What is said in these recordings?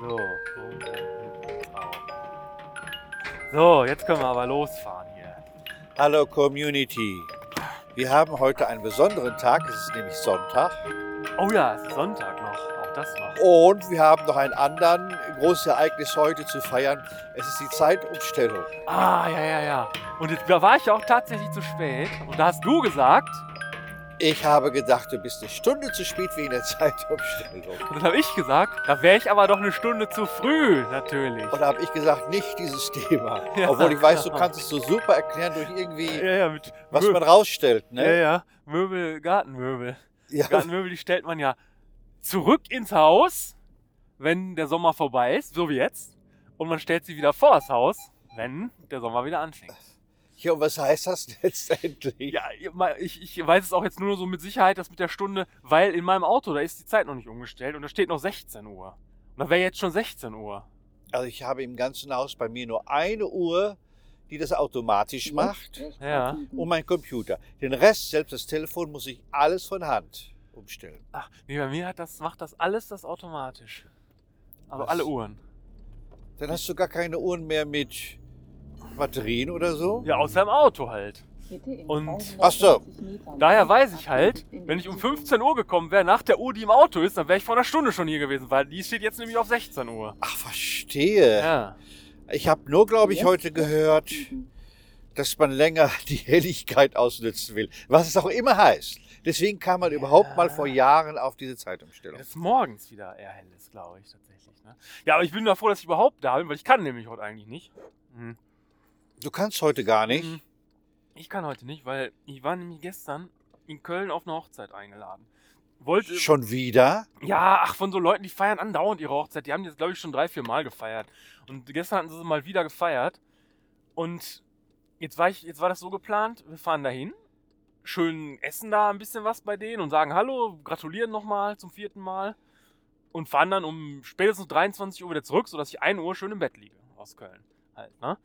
So. So, jetzt können wir aber losfahren hier. Hallo Community. Wir haben heute einen besonderen Tag, es ist nämlich Sonntag. Oh ja, es ist Sonntag noch. Auch das noch. Und wir haben noch ein anderes großes Ereignis heute zu feiern. Es ist die Zeitumstellung. Ah, ja, ja, ja. Und jetzt da war ich auch tatsächlich zu spät. Und da hast du gesagt, Ich habe gedacht, du bist eine Stunde zu spät wegen der Zeitumstellung. und dann habe ich gesagt, da wäre ich aber doch eine Stunde zu früh, natürlich. Und da habe ich gesagt, nicht dieses Thema. Ja. Obwohl ich weiß, du kannst es so super erklären durch irgendwie, Ja, ja, mit was Mö- man rausstellt. Ja, Ne? ja. Möbel, Gartenmöbel. Ja. Gartenmöbel, die stellt man ja zurück ins Haus, wenn der Sommer vorbei ist, so wie jetzt. Und man stellt sie wieder vor das Haus, wenn der Sommer wieder anfängt. Ja, und was heißt das letztendlich? Ja, ich, ich weiß es auch jetzt nur so mit Sicherheit, das mit der Stunde, weil in meinem Auto, da ist die Zeit noch nicht umgestellt und da steht noch 16 Uhr. Und da wäre jetzt schon 16 Uhr. Also ich habe im ganzen Haus bei mir nur eine Uhr, die das automatisch macht Ja. und mein Computer. Den Rest, selbst das Telefon, muss ich alles von Hand umstellen. Ach, nee, bei mir hat das, macht das alles das automatisch. Also Was? alle Uhren. Dann hast du gar keine Uhren mehr mit Batterien oder so? Ja, außer im Auto halt. Und- Ach so. Daher weiß ich halt, wenn ich um 15 Uhr gekommen wäre, nach der Uhr, die im Auto ist, dann wäre ich vor einer Stunde schon hier gewesen, weil die steht jetzt nämlich auf 16 Uhr. Ach, verstehe. Ja. Ich habe nur, glaube ich, heute gehört, dass man länger die Helligkeit ausnutzen will. Was es auch immer heißt. Deswegen kam man überhaupt mal vor Jahren auf diese Zeitumstellung. Dass morgens wieder eher hell ist, glaube ich, tatsächlich. Ne? Ja, aber ich bin da froh, dass ich überhaupt da bin, weil ich kann nämlich heute eigentlich nicht. Mhm. Du kannst heute gar nicht. Mhm. Ich kann heute nicht, weil ich war nämlich gestern in Köln auf eine Hochzeit eingeladen. Wollte. Schon wieder? Ja, ach, von so Leuten, die feiern andauernd ihre Hochzeit. Die haben jetzt, glaube ich, schon drei, vier Mal gefeiert. Und gestern hatten sie sie mal wieder gefeiert. Und jetzt war, ich, jetzt war das so geplant, wir fahren dahin, schön essen da ein bisschen was bei denen und sagen Hallo, gratulieren nochmal zum vierten Mal. Und fahren dann um spätestens 23 Uhr wieder zurück, sodass ich 1 Uhr schön im Bett liege aus Köln. Halt, ne?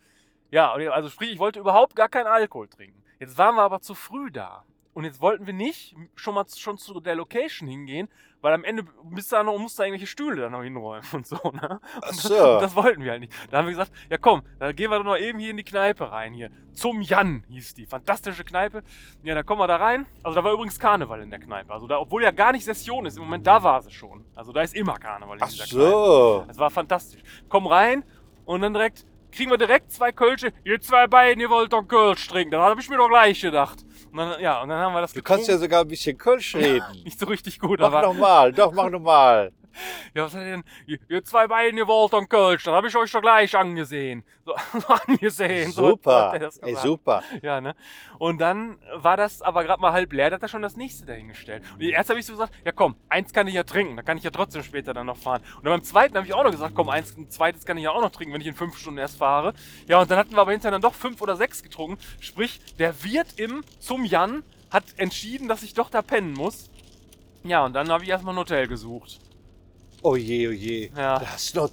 Ja, also sprich, ich wollte überhaupt gar keinen Alkohol trinken. Jetzt waren wir aber zu früh da. Und jetzt wollten wir nicht schon mal schon zu der Location hingehen, weil am Ende bist du da noch, musst du irgendwelche Stühle da noch hinräumen und so, ne? Ach Und so. Das, das wollten wir halt nicht. Da haben wir gesagt, ja komm, da gehen wir doch noch eben hier in die Kneipe rein hier. Zum Jan hieß die. Fantastische Kneipe. Ja, da kommen wir da rein. Also da war übrigens Karneval in der Kneipe. Also da, obwohl ja gar nicht Session ist, im Moment da war sie schon. Also da ist immer Karneval in Ach dieser Kneipe. so. Das war fantastisch. Komm rein und dann direkt kriegen wir direkt zwei Kölsche. Ihr zwei beiden, ihr wollt doch Kölsch trinken. Das habe ich mir doch gleich gedacht. Und dann, ja, und dann haben wir das Du kannst ja getrunken. sogar ein bisschen Kölsch reden. nicht so richtig gut, Mach aber nochmal, doch, mach nochmal. Ja, was hat denn? Ihr, ihr zwei beiden, ihr wollt doch Kölsch. Das habe ich euch doch gleich angesehen. So, angesehen. So Super. er das Ey, super. Ja, ne? Und dann war das aber gerade mal halb leer, da hat er schon das nächste dahingestellt. Und erst habe ich so gesagt, ja komm, eins kann ich ja trinken, dann kann ich ja trotzdem später dann noch fahren. Und dann beim zweiten habe ich auch noch gesagt, komm, eins, ein zweites kann ich ja auch noch trinken, wenn ich in fünf Stunden erst fahre. Ja, und dann hatten wir aber hinterher dann doch fünf oder sechs getrunken. Sprich, der Wirt im zum Jan hat entschieden, dass ich doch da pennen muss. Ja, und dann habe ich erstmal ein Hotel gesucht. Oh je, oh je. Ja. Du hast noch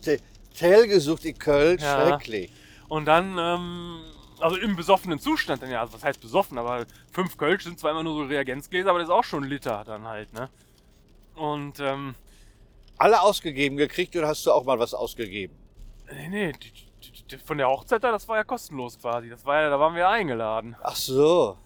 Hotel gesucht in Köln. Ja. Schrecklich. Und dann, ähm, also im besoffenen Zustand dann ja, also was heißt besoffen, aber fünf Kölsch sind zwar immer nur so Reagenzgläser, aber das ist auch schon ein Liter dann halt, ne? Und, ähm, Alle ausgegeben gekriegt oder hast du auch mal was ausgegeben? nee, nee, die, die, die, von der Hochzeit da, das war ja kostenlos quasi. Das war ja, da waren wir ja eingeladen. Ach so.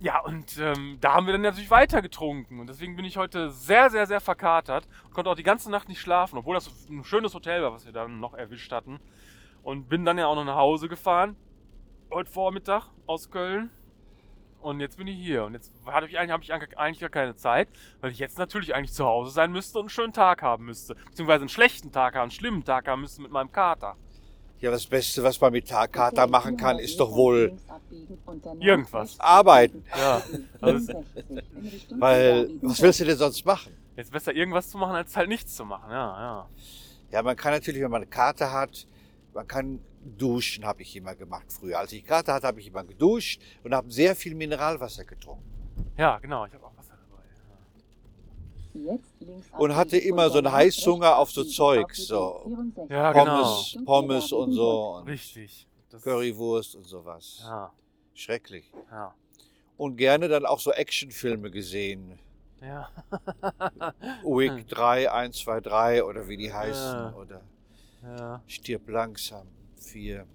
Ja, und ähm, da haben wir dann natürlich weiter getrunken. Und deswegen bin ich heute sehr, sehr, sehr verkatert und konnte auch die ganze Nacht nicht schlafen, obwohl das ein schönes Hotel war, was wir dann noch erwischt hatten. Und bin dann ja auch noch nach Hause gefahren, heute Vormittag aus Köln. Und jetzt bin ich hier. Und jetzt habe ich, eigentlich- hab ich eigentlich gar keine Zeit, weil ich jetzt natürlich eigentlich zu Hause sein müsste und einen schönen Tag haben müsste. Beziehungsweise einen schlechten Tag haben, einen schlimmen Tag haben müsste mit meinem Kater. Ja, das Beste, was man mit Tagkater machen kann, ist doch wohl Irgendwas. arbeiten. Ja, also Weil, was willst du denn sonst machen? jetzt besser irgendwas zu machen, als halt nichts zu machen. Ja, ja. Ja, man kann natürlich, wenn man eine Karte hat, man kann duschen, habe ich immer gemacht früher. Als ich Karte hatte, habe ich immer geduscht und habe sehr viel Mineralwasser getrunken. Ja, genau, ich habe. Und hatte immer so einen Heißhunger auf so Zeugs, so Ja, Pommes, genau. Pommes und so und Richtig. Das, Currywurst und sowas. Ja, Schrecklich. ja. Und gerne dann auch so Actionfilme gesehen. Ja. UIG 3, 1, 2, 3 oder wie die heißen. Ja. Oder ja. Stirb langsam 4.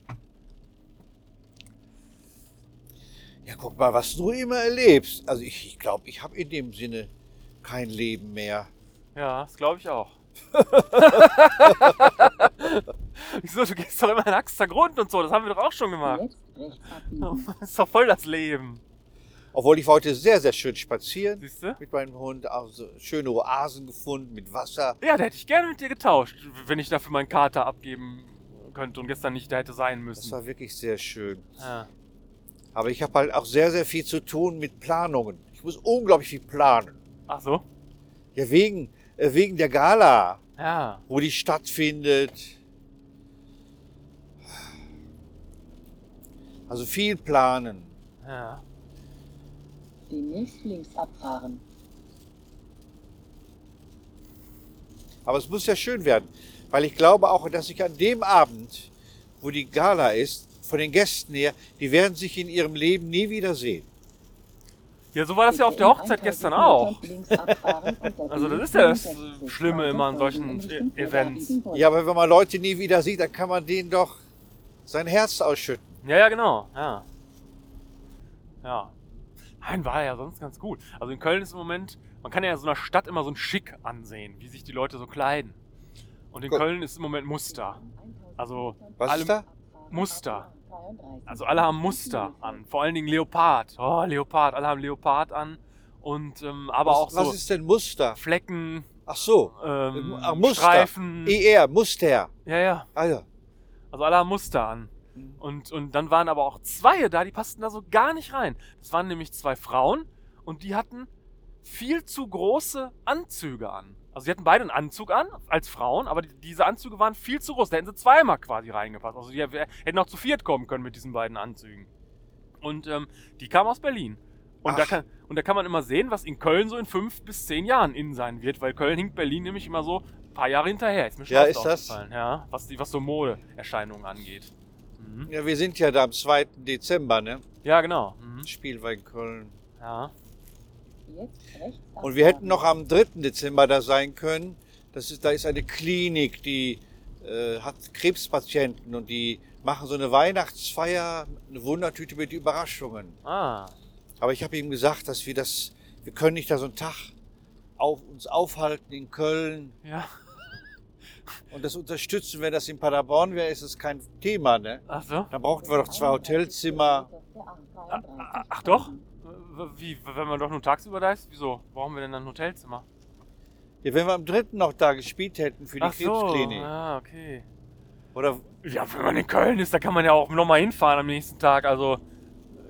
Ja, guck mal, was du immer erlebst. Also ich glaube, ich, glaub, ich habe in dem Sinne kein Leben mehr. Ja, das glaube ich auch. Wieso, du gehst doch immer in Axter Grund und so, das haben wir doch auch schon gemacht. Abbiegen. Das ist doch voll das Leben. Obwohl ich war heute sehr, sehr schön spazieren Siehst du? mit meinem Hund. Auch so schöne Oasen gefunden mit Wasser. Ja, da hätte ich gerne mit dir getauscht, wenn ich dafür meinen Kater abgeben könnte und gestern nicht da hätte sein Das müssen. war wirklich sehr schön. Ja. Aber ich habe halt auch sehr, sehr viel zu tun mit Planungen. Ich muss unglaublich viel planen. Ach so? Ja, wegen, äh, wegen der Gala, Ja. wo die stattfindet. Also viel planen. Ja. Demnächst links abfahren. Aber es muss ja schön werden, weil ich glaube auch, dass ich an dem Abend, wo die Gala ist, von den Gästen her, die werden sich in ihrem Leben nie wiedersehen. Ja, so war das ja auf der Hochzeit gestern auch. Also das ist ja das Schlimme immer an solchen Events. Ja, aber wenn man Leute nie wieder sieht, dann kann man denen doch sein Herz ausschütten. Ja, ja, genau. Ja. Ja. Nein, war ja sonst ganz gut. Also in Köln ist im Moment, man kann ja in so einer Stadt immer so ein Schick ansehen, wie sich die Leute so kleiden. Und in Gut. Köln ist im Moment Muster. Also Was ist da? Muster. Also alle haben Muster an. Vor allen Dingen Leopard. Oh, Leopard. Alle haben Leopard an. Und ähm, aber was, auch so was ist denn Muster? Flecken, Ach so, ähm, Ah, Muster. Streifen. ER, Muster. Ja, ja. Ah ja. Also alle haben Muster an. Mhm. Und, und dann waren aber auch zwei da, die passten da so gar nicht rein. Das waren nämlich zwei Frauen und die hatten viel zu große Anzüge an. Also sie hatten beide einen Anzug an, als Frauen, aber die, diese Anzüge waren viel zu groß. Da hätten sie zweimal quasi reingepasst. Also die hätten auch zu viert kommen können mit diesen beiden Anzügen. Und ähm, die kamen aus Berlin. Und da, kann, und da kann man immer sehen, was in Köln so in fünf bis zehn Jahren in sein wird, weil Köln hinkt Berlin nämlich immer so ein paar Jahre hinterher. Ist mir schon Ja, ist das? Ja, was, die, was so Modeerscheinungen angeht. Mhm. Ja, wir sind ja da am 2. Dezember, ne? Ja, genau. Mhm. Spielwein Köln. Ja. Und wir hätten noch am 3. Dezember da sein können. Das ist, da ist eine Klinik, die äh, hat Krebspatienten und die machen so eine Weihnachtsfeier, eine Wundertüte mit Überraschungen. Ah. Aber ich habe ihm gesagt, dass wir das, wir können nicht da so einen Tag auf, uns aufhalten in Köln Ja. und das unterstützen. Wenn das in Paderborn wäre, ist es kein Thema, ne? Ach so. Dann brauchten wir doch zwei Hotelzimmer. Ach, ach doch? Wie, wenn man doch nur tagsüber da ist? Wieso? Brauchen wir denn ein Hotelzimmer? Ja, wenn wir am 3. noch da gespielt hätten für die Ach so. Krebsklinik. Ja, okay. Oder Ja, wenn man in Köln ist, da kann man ja auch nochmal hinfahren am nächsten Tag. Also,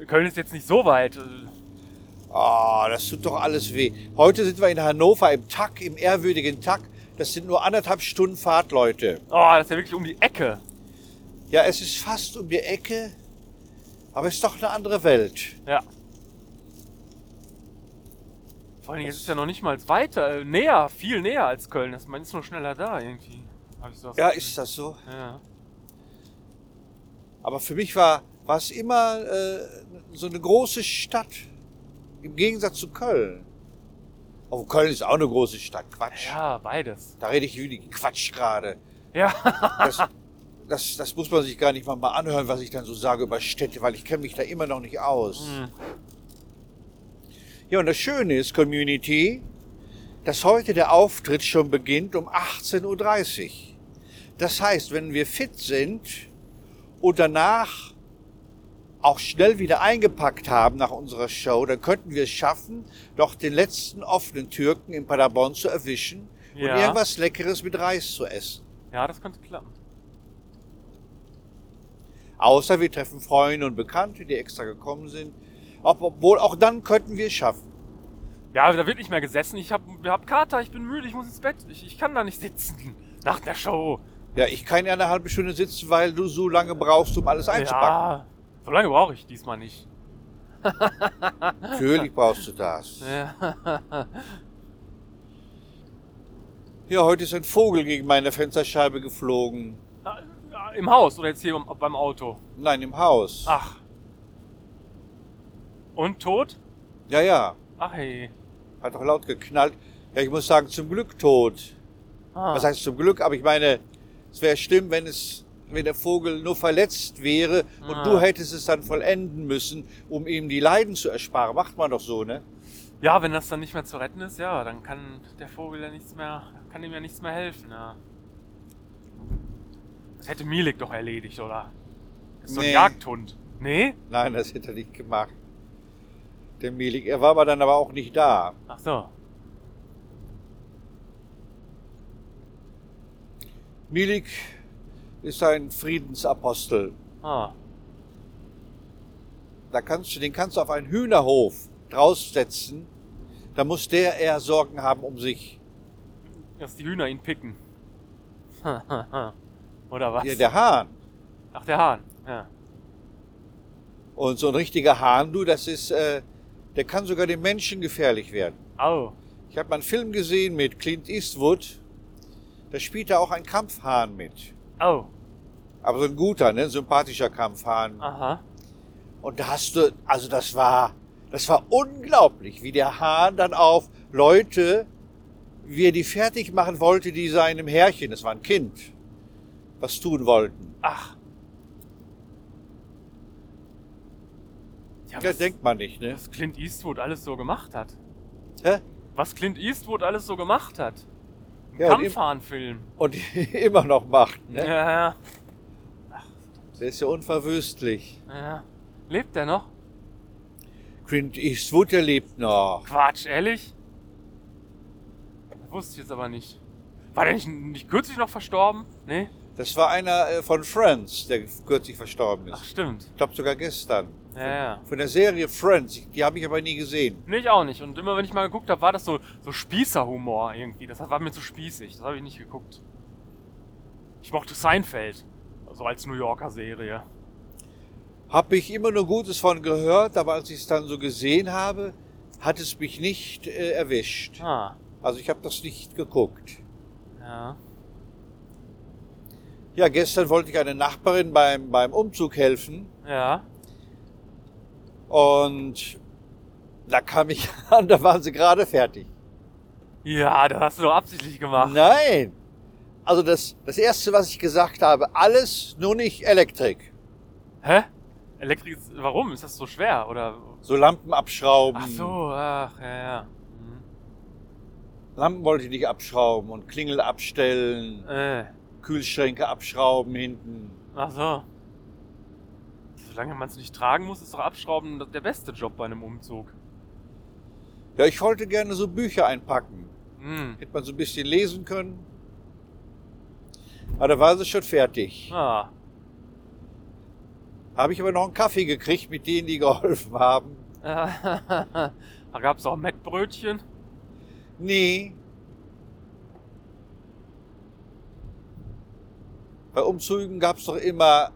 Köln ist jetzt nicht so weit. Ah, das tut doch alles weh. Heute sind wir in Hannover im Tack, im ehrwürdigen Tack. Das sind nur anderthalb Stunden Fahrt, Leute. Oh, das ist ja wirklich um die Ecke. Ja, es ist fast um die Ecke, aber es ist doch eine andere Welt. Ja. Vor allem, jetzt ist ja noch nicht mal weiter, äh, näher, viel näher als Köln. Das, man ist nur schneller da irgendwie. Ich so Ja, ist das so? Ja. Aber für mich war, war es immer äh, so eine große Stadt. Im Gegensatz zu Köln. Oh, Köln ist auch eine große Stadt. Quatsch. Ja, beides. Da rede ich wie Quatsch gerade. Ja. Das, das, das muss man sich gar nicht mal, mal anhören, was ich dann so sage über Städte, weil ich kenne mich da immer noch nicht aus. Hm. Ja, und das Schöne ist, Community, dass heute der Auftritt schon beginnt um 18.30 Uhr. Das heißt, wenn wir fit sind und danach auch schnell wieder eingepackt haben nach unserer Show, dann könnten wir es schaffen, doch den letzten offenen Türken in Paderborn zu erwischen und Ja. irgendwas Leckeres mit Reis zu essen. ja, das könnte klappen. Außer wir treffen Freunde und Bekannte, die extra gekommen sind. Ob- Obwohl, auch dann könnten wir es schaffen. Ja, da wird nicht mehr gesessen. Ich hab, hab Kater, ich bin müde, ich muss ins Bett. Ich, ich kann da nicht sitzen. Nach der Show. Ja, ich kann ja eine halbe Stunde sitzen, weil du so lange brauchst, um alles einzupacken. Ja, so lange brauche ich diesmal nicht. Natürlich brauchst du das. Ja. Ja, heute ist ein Vogel gegen meine Fensterscheibe geflogen. Im Haus oder jetzt hier beim Auto? Nein, im Haus. Ach. Und tot? Ja, ja. Ach hey. Hat doch laut geknallt. Ja, ich muss sagen, zum Glück tot. Ah. Was heißt zum Glück? Aber ich meine, es wäre schlimm, wenn es, wenn der Vogel nur verletzt wäre und Ah. du hättest es dann vollenden müssen, um ihm die Leiden zu ersparen. Macht man doch so, ne? Ja, wenn das dann nicht mehr zu retten ist, ja, dann kann der Vogel ja nichts mehr, kann ihm ja nichts mehr helfen, ja. Das hätte Milik doch erledigt, oder? Das ist so ein Nee. Jagdhund. Nee? Nein, das hätte er nicht gemacht. Der Milik, er war aber dann aber auch nicht da. Ach so. Milik ist ein Friedensapostel. Ah. Da kannst du, den kannst du auf einen Hühnerhof draufsetzen. Da muss der eher Sorgen haben um sich. Dass die Hühner ihn picken. oder was? Ja, der Hahn. Ach, der Hahn. Ja. Und so ein richtiger Hahn, du, das ist, äh, der kann sogar den Menschen gefährlich werden. Au. Ich habe mal einen Film gesehen mit Clint Eastwood. Da spielt er auch ein Kampfhahn mit. Au. Aber so ein guter, ne? sympathischer Kampfhahn. Aha. Und da hast du, also das war, das war unglaublich, wie der Hahn dann auf Leute, wie er die fertig machen wollte, die seinem Herrchen, das war ein Kind, was tun wollten. Ach. Ja, was, denkt man nicht, ne? was Clint Eastwood alles so gemacht hat. Hä? Was Clint Eastwood alles so gemacht hat. Ein Ja, und Kampfhahnfilm. Und immer noch macht, ne? Ja, ja, Der ist ja unverwüstlich. ja. Lebt der noch? Clint Eastwood, der lebt noch. Quatsch, ehrlich? Das wusste ich jetzt aber nicht. War der nicht, nicht kürzlich noch verstorben? Nee? Das war einer äh, von Friends, der kürzlich verstorben Ach, ist. stimmt. Ich glaube sogar gestern. Ja, ja. Von der Serie Friends, die habe ich aber nie gesehen. Nee, ich auch nicht. Und immer wenn ich mal geguckt habe, war das so, so Spießerhumor irgendwie. Das war mir zu spießig. Das habe ich nicht geguckt. Ich mochte Seinfeld. So als New Yorker Serie. Habe ich immer nur Gutes von gehört, aber als ich es dann so gesehen habe, hat es mich nicht äh, erwischt. Ah, Also ich habe das nicht geguckt. ja. Ja, gestern wollte ich einer Nachbarin beim, beim Umzug helfen Ja. und da kam ich an, da waren sie gerade fertig. Ja, das hast du doch absichtlich gemacht. Nein! Also das, das Erste, was ich gesagt habe, alles nur nicht Elektrik. Hä? Elektrik, ist- warum? Ist das so schwer? Oder. So Lampen abschrauben. Ach so, ach, ja, ja. Hm. Lampen wollte ich nicht abschrauben und Klingel abstellen, Äh, Kühlschränke abschrauben hinten. ach so. Solange man es nicht tragen muss, ist doch Abschrauben der beste Job bei einem Umzug. Ja, ich wollte gerne so Bücher einpacken. Hm. Hätte man so ein bisschen lesen können. Aber da war sie schon fertig. Ah. Habe ich aber noch einen Kaffee gekriegt mit denen, die geholfen haben. da gab's auch Mettbrötchen. Nee. Bei Umzügen gab es doch immer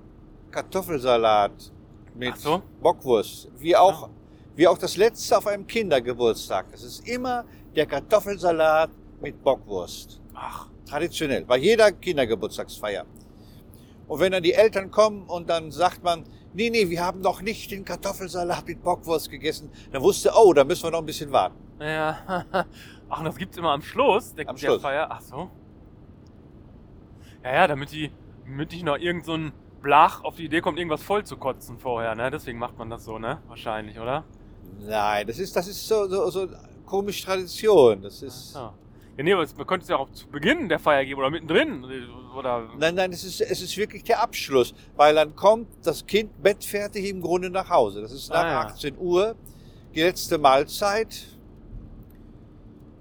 Kartoffelsalat mit so. Bockwurst. Wie auch, wie auch das letzte auf einem Kindergeburtstag. Das ist immer der Kartoffelsalat mit Bockwurst. Ach, Traditionell. Bei jeder Kindergeburtstagsfeier. Und wenn dann die Eltern kommen und dann sagt man, nee, nee, wir haben noch nicht den Kartoffelsalat mit Bockwurst gegessen, dann wusste, oh, da müssen wir noch ein bisschen warten. ja. Ach, und das gibt's immer am Schluss der, Am der Schluss. Feier. Ach so. Ja, ja, damit die, damit nicht noch irgend so ein Blach auf die Idee kommt, irgendwas voll zu kotzen vorher, ne? Deswegen macht man das so, ne? Wahrscheinlich, oder? Nein, das ist, das ist so, so, so komische Tradition. Das ist. Ja. Ja, nee, aber es- man könnte es ja auch zu Beginn der Feier geben oder mittendrin. Oder. Nein, nein, es ist, es ist wirklich der Abschluss, weil dann kommt das Kind bettfertig im Grunde nach Hause. Das ist nach Ah, ja. 18 Uhr die letzte Mahlzeit.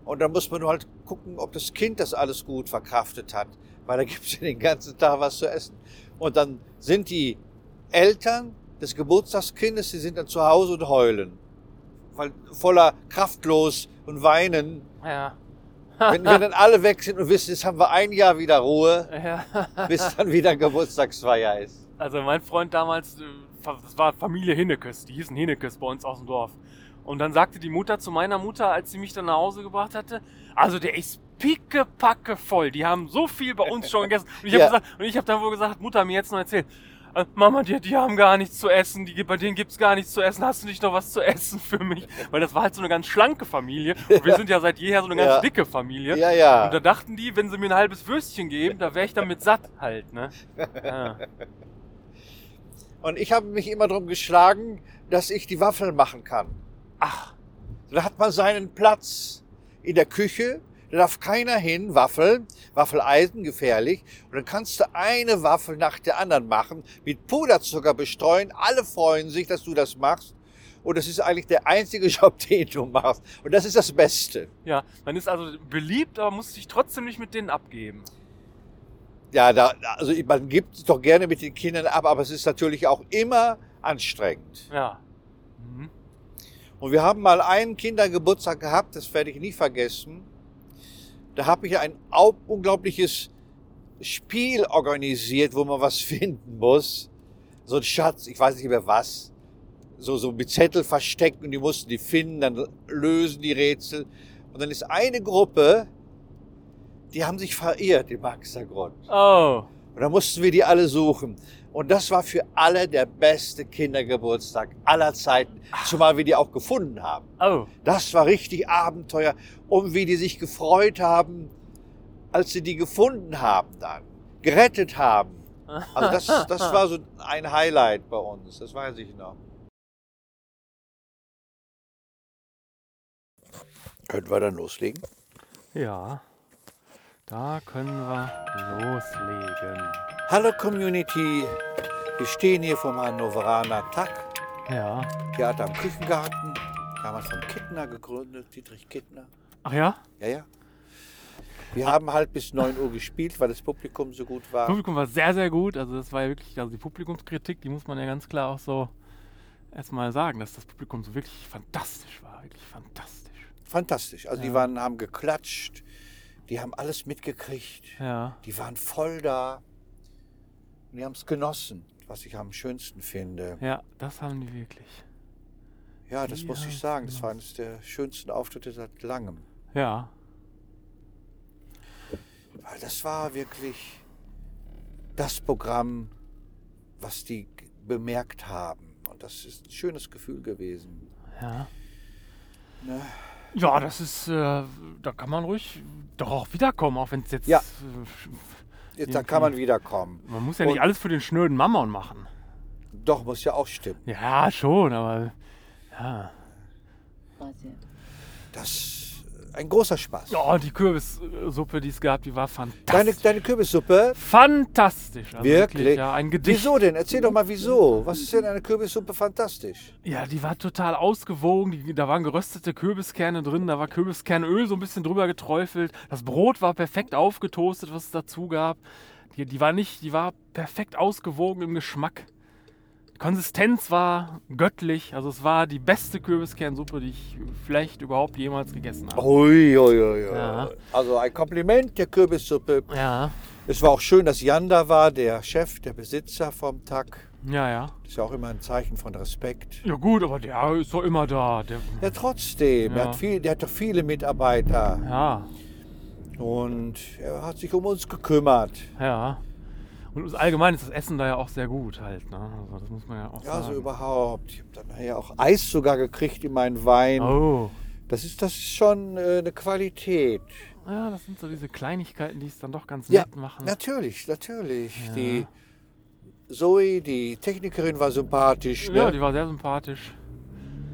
Und dann muss man halt gucken, ob das Kind das alles gut verkraftet hat, weil da gibt es ja den ganzen Tag was zu essen. Und dann sind die Eltern des Geburtstagskindes, die sind dann zu Hause und heulen. Weil voller kraftlos und weinen. Ja. Wenn, wenn dann alle weg sind und wissen, jetzt haben wir ein Jahr wieder Ruhe, ja. bis dann wieder Geburtstagsfeier ist. Also mein Freund damals, äh, das war Familie Hinnekes, die hießen Hinnekes bei uns aus dem Dorf. Und dann sagte die Mutter zu meiner Mutter, als sie mich dann nach Hause gebracht hatte, also der ist pickepacke voll, die haben so viel bei uns schon gegessen. Und ich habe Ja. gesagt, und ich habe dann wohl gesagt, Mutter mir jetzt noch erzählt, äh, Mama, die, die haben gar nichts zu essen, die, bei denen gibt's gar nichts zu essen, hast du nicht noch was zu essen für mich? Weil das war halt so eine ganz schlanke Familie und wir sind ja seit jeher so eine ganz Ja. dicke Familie. Ja, ja. Und da dachten die, wenn sie mir ein halbes Würstchen geben, da wäre ich damit satt halt, ne? Ja. Und ich habe mich immer darum geschlagen, dass ich die Waffeln machen kann. Ach, Da hat man seinen Platz in der Küche. Da darf keiner hin, Waffeln, Waffeleisen, gefährlich. Und dann kannst du eine Waffel nach der anderen machen, mit Puderzucker bestreuen. Alle freuen sich, dass du das machst. Und das ist eigentlich der einzige Job, den du machst. Und das ist das Beste. ja, man ist also beliebt, aber muss sich trotzdem nicht mit denen abgeben. Ja, da, also man gibt es doch gerne mit den Kindern ab, aber es ist natürlich auch immer anstrengend. Ja. Mhm. Und wir haben mal einen Kindergeburtstag gehabt, das werde ich nie vergessen. Da habe ich ein au- unglaubliches Spiel organisiert, wo man was finden muss. So ein Schatz, ich weiß nicht mehr was. So, so mit Zettel versteckt und die mussten die finden, dann lösen die Rätsel. Und dann ist eine Gruppe, die haben sich verirrt im Maxergrund. Oh. Und dann mussten wir die alle suchen. Und das war für alle der beste Kindergeburtstag aller Zeiten. Zumal wir die auch gefunden haben. Oh. Das war richtig Abenteuer. Und wie die sich gefreut haben, als sie die gefunden haben dann. Gerettet haben. Also das, das war so ein Highlight bei uns. Das weiß ich noch. Können wir dann loslegen? Ja. Da können wir loslegen. Hallo Community. Wir stehen hier vom Hannoveraner Tag. Ja. Theater am Küchengarten. Damals von Kittner gegründet, Dietrich Kittner. Ach ja? Ja, ja. Wir haben halt bis 9 Uhr gespielt, weil das Publikum so gut Das war. Publikum war sehr, sehr gut. Also das war ja wirklich, also die Publikumskritik, die muss man ja ganz klar auch so erstmal sagen, dass das Publikum so wirklich fantastisch war. Wirklich fantastisch. Fantastisch. Also die Ja. waren, haben geklatscht, die haben alles mitgekriegt, Ja. die waren voll da. Und die haben es genossen, was ich am schönsten finde. Ja, das haben die wirklich. Ja, das Die muss ich sagen. Das war eines der schönsten Auftritte seit langem. Ja. Weil das war wirklich das Programm, was die bemerkt haben. Und das ist ein schönes Gefühl gewesen. Ja. Ne? Ja, das ist, äh, da kann man ruhig doch auch wiederkommen, auch wenn es jetzt. Ja. Jetzt, da kann man wiederkommen. man muss ja Und- nicht alles für den schnöden Mammon machen. Doch, muss ja auch stimmen. Ja, schon, aber. Ja. Das ein großer Spaß. Ja, die Kürbissuppe, die es gab, die war Deine, fantastisch. deine Kürbissuppe? Fantastisch. Also Wirklich? Ja, ein Gedicht. Wieso denn? Erzähl doch mal wieso. Was ist denn eine Kürbissuppe fantastisch? Ja, die war total ausgewogen. Die, da waren geröstete Kürbiskerne drin, da war Kürbiskernöl so ein bisschen drüber geträufelt. Das Brot war perfekt aufgetoastet, was es dazu gab. Die, die war nicht, die war perfekt ausgewogen im Geschmack. Die Konsistenz war göttlich. Also es war die beste Kürbiskernsuppe, die ich vielleicht überhaupt jemals gegessen habe. Ui, ui, ui. Ja. Also ein Kompliment der Kürbissuppe. Ja, Es war auch schön, dass Jan da war, der Chef, der Besitzer vom TAG. ja, ja. Das ist ja auch immer ein Zeichen von Respekt. Ja gut, aber der ist doch immer da. Der, Ja, trotzdem. Ja. Er hat viel, der hat doch viele Mitarbeiter. ja, Und er hat sich um uns gekümmert. ja. Und allgemein ist das Essen da ja auch sehr gut halt. Ne? Also das muss man ja auch Ja, so sagen. überhaupt. Ich habe dann nachher auch Eis sogar gekriegt in meinen Wein. Oh. Das ist, das ist schon äh, eine Qualität. Ja, das sind so diese Kleinigkeiten, die es dann doch ganz Ja, nett machen. Natürlich, natürlich. Ja. Die Zoe, die Technikerin, war sympathisch. Ne? Ja, die war sehr sympathisch.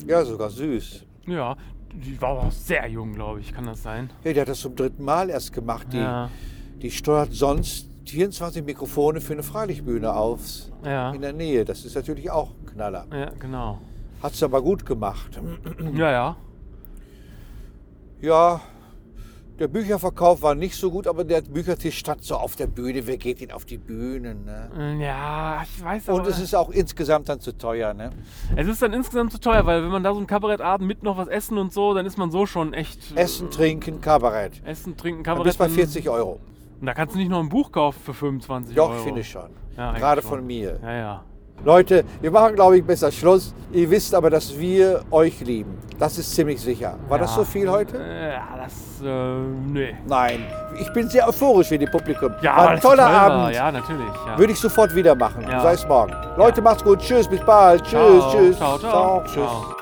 ja, sogar süß. Ja, die war auch sehr jung, glaube ich, kann das sein? Ja, die hat das zum dritten Mal erst gemacht. Die, Ja, die steuert sonst 24 Mikrofone für eine Freilichtbühne auf. ja, In der Nähe. Das ist natürlich auch ein Knaller. ja, genau. Hat sie aber gut gemacht. Ja, ja. Ja, der Bücherverkauf war nicht so gut, aber der Büchertisch stand so auf der Bühne. Wer geht denn auf die Bühnen? Ne? Ja, ich weiß aber. Und es ist auch insgesamt dann zu teuer. Ne? es ist dann insgesamt zu teuer, weil wenn man da so einen Kabarettabend mit noch was essen und so, dann ist man so schon echt. Essen, trinken, Kabarett. Essen, trinken, Kabarett. bist bei dann- 40 Euro. Und da kannst du nicht noch ein Buch kaufen für 25 Doch, Euro. finde ich schon. Ja, Gerade schon. von mir. Ja, ja. Leute, wir machen, glaube ich, besser Schluss. Ihr wisst aber, dass wir euch lieben. Das ist ziemlich sicher. War das Ja. so viel heute? Äh, Ja, das, äh, nee. Nein. Ich bin sehr euphorisch für die Publikum. Ja, War ein toller toll. Abend. Ja, natürlich. Ja. Würde ich sofort wieder machen. Sei es morgen. Leute, macht's gut. Tschüss, bis bald. Tschüss, Ciao, tschüss. ciao, ciao. Tschüss. Ciao.